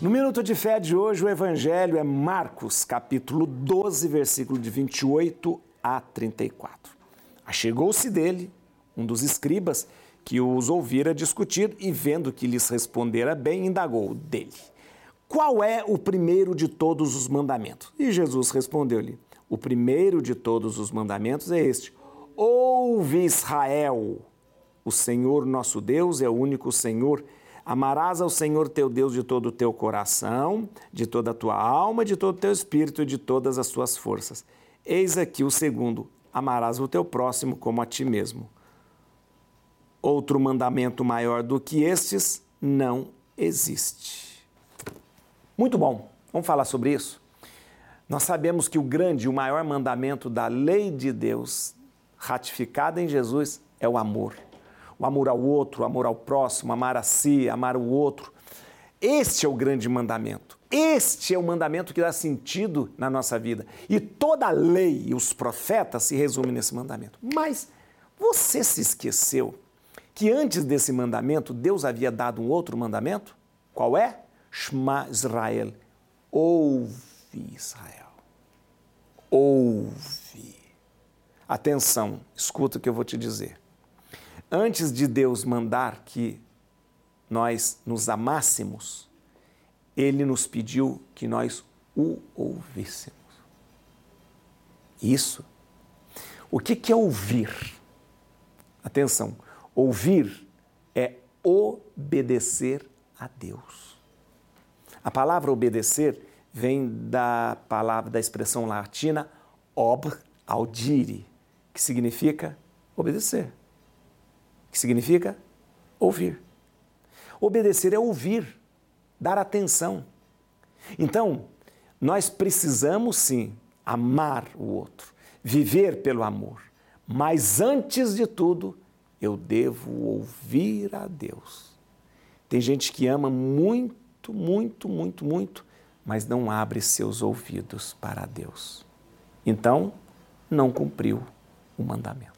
Minuto de Fé de hoje, o Evangelho é Marcos, capítulo 12, versículo de 28 a 34. Achegou-se dele um dos escribas que os ouvira discutir e, vendo que lhes respondera bem, indagou dele: Qual é o primeiro de todos os mandamentos? E Jesus respondeu-lhe: O primeiro de todos os mandamentos é este: Ouve Israel, o Senhor nosso Deus é o único Senhor. Amarás ao Senhor teu Deus de todo o teu coração, de toda a tua alma, de todo o teu espírito e de todas as tuas forças. Eis aqui o segundo: amarás o teu próximo como a ti mesmo. Outro mandamento maior do que estes não existe. Muito bom, vamos falar sobre isso? Nós sabemos que o grande o maior mandamento da lei de Deus, ratificada em Jesus, é o amor. O amor ao outro, o amor ao próximo, amar a si, amar o outro. Este é o grande mandamento. Este é o mandamento que dá sentido na nossa vida. E toda a lei e os profetas se resumem nesse mandamento. Mas você se esqueceu que antes desse mandamento Deus havia dado um outro mandamento? Qual é? Shema Israel. Ouve Israel. Ouve. Atenção, escuta o que eu vou te dizer. Antes de Deus mandar que nós nos amássemos, Ele nos pediu que nós o ouvíssemos. Isso. O que é ouvir? Atenção, Ouvir é obedecer a Deus. A palavra obedecer vem da palavra da expressão latina ob audire, que significa obedecer. Que significa ouvir. Obedecer é ouvir, dar atenção. Então, nós precisamos sim amar o outro, viver pelo amor, mas antes de tudo, eu devo ouvir a Deus. Tem gente que ama muito, muito, muito, muito, mas não abre seus ouvidos para Deus. Então, não cumpriu o mandamento.